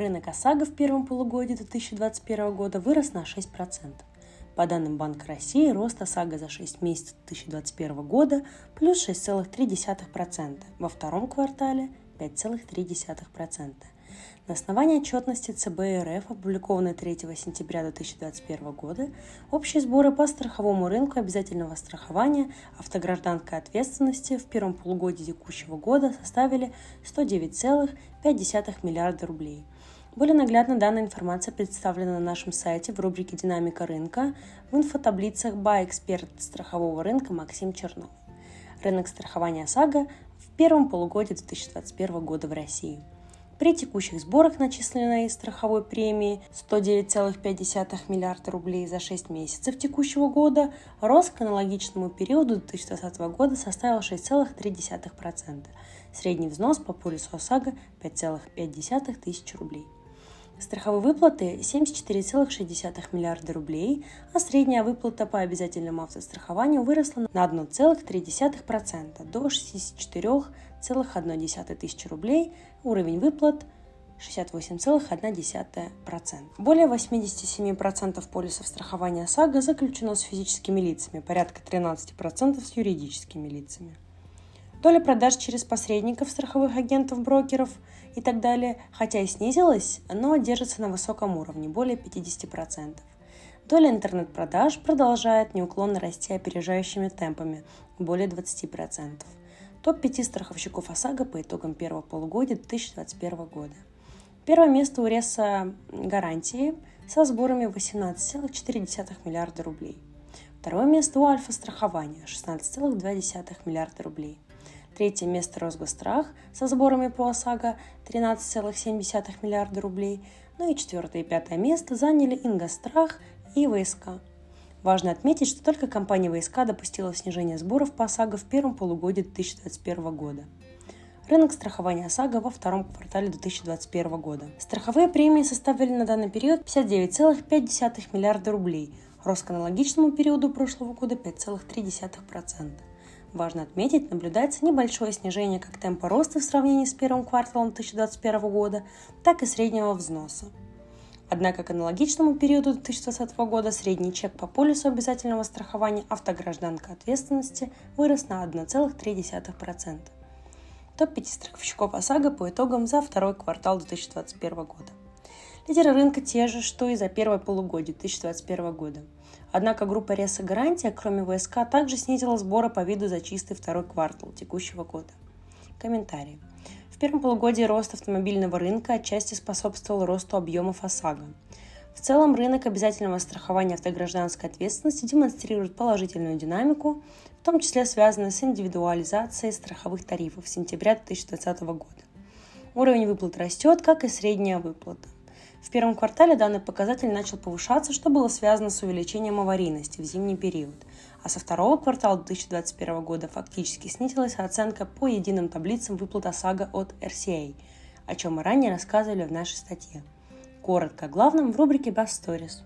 Рынок ОСАГО в первом полугодии 2021 года вырос на 6%. По данным Банка России, рост ОСАГО за 6 месяцев 2021 года плюс 6,3%, во втором квартале 5,3%. На основании отчетности ЦБ РФ, опубликованной 3 сентября 2021 года, общие сборы по страховому рынку обязательного страхования автогражданской ответственности в первом полугодии текущего года составили 109,5 миллиарда рублей. Более наглядно данная информация представлена на нашем сайте в рубрике «Динамика рынка» в инфотаблицах «Ба эксперт страхового рынка» Максим Чернов. Рынок страхования ОСАГО в первом полугодии 2021 года в России – при текущих сборах начисленной страховой премии 109,5 миллиарда рублей за 6 месяцев текущего года рост к аналогичному периоду 2020 года составил 6,3%. Средний взнос по полису ОСАГО 5,5 тысяч рублей. Страховые выплаты 74,6 миллиарда рублей, а средняя выплата по обязательному автострахованию выросла на 1,3% до 64,1 тысячи рублей, уровень выплат 68,1%. Более 87% полисов страхования ОСАГО заключено с физическими лицами, порядка 13% с юридическими лицами. Доля продаж через посредников, страховых агентов, брокеров и так далее, хотя и снизилась, но держится на высоком уровне, более 50%. Доля интернет-продаж продолжает неуклонно расти опережающими темпами, более 20%. Топ-5 страховщиков ОСАГО по итогам первого полугодия 2021 года. Первое место у Реса гарантии со сборами 18,4 миллиарда рублей. Второе место у Альфа страхования 16,2 миллиарда рублей. Третье место Росгострах со сборами по ОСАГО 13,7 миллиарда рублей. Ну и четвертое и пятое место заняли Ингострах и ВСК. Важно отметить, что только компания ВСК допустила снижение сборов по ОСАГО в первом полугодии 2021 года. Рынок страхования ОСАГО во втором квартале 2021 года. Страховые премии составили на данный период 59,5 миллиарда рублей, рост к аналогичному периоду прошлого года 5,3%. Важно отметить, наблюдается небольшое снижение как темпа роста в сравнении с первым кварталом 2021 года, так и среднего взноса. Однако к аналогичному периоду 2020 года средний чек по полису обязательного страхования автогражданка ответственности вырос на 1,3%. Топ-5 страховщиков ОСАГО по итогам за второй квартал 2021 года. Лидеры рынка те же, что и за первое полугодие 2021 года – Однако группа Реса Гарантия, кроме ВСК, также снизила сборы по виду за чистый второй квартал текущего года. Комментарии. В первом полугодии рост автомобильного рынка отчасти способствовал росту объемов ОСАГО. В целом рынок обязательного страхования автогражданской ответственности демонстрирует положительную динамику, в том числе связанную с индивидуализацией страховых тарифов с сентября 2020 года. Уровень выплат растет, как и средняя выплата. В первом квартале данный показатель начал повышаться, что было связано с увеличением аварийности в зимний период, а со второго квартала 2021 года фактически снизилась оценка по единым таблицам выплат ОСАГО от RCA, о чем мы ранее рассказывали в нашей статье. Коротко о главном в рубрике Bass Stories.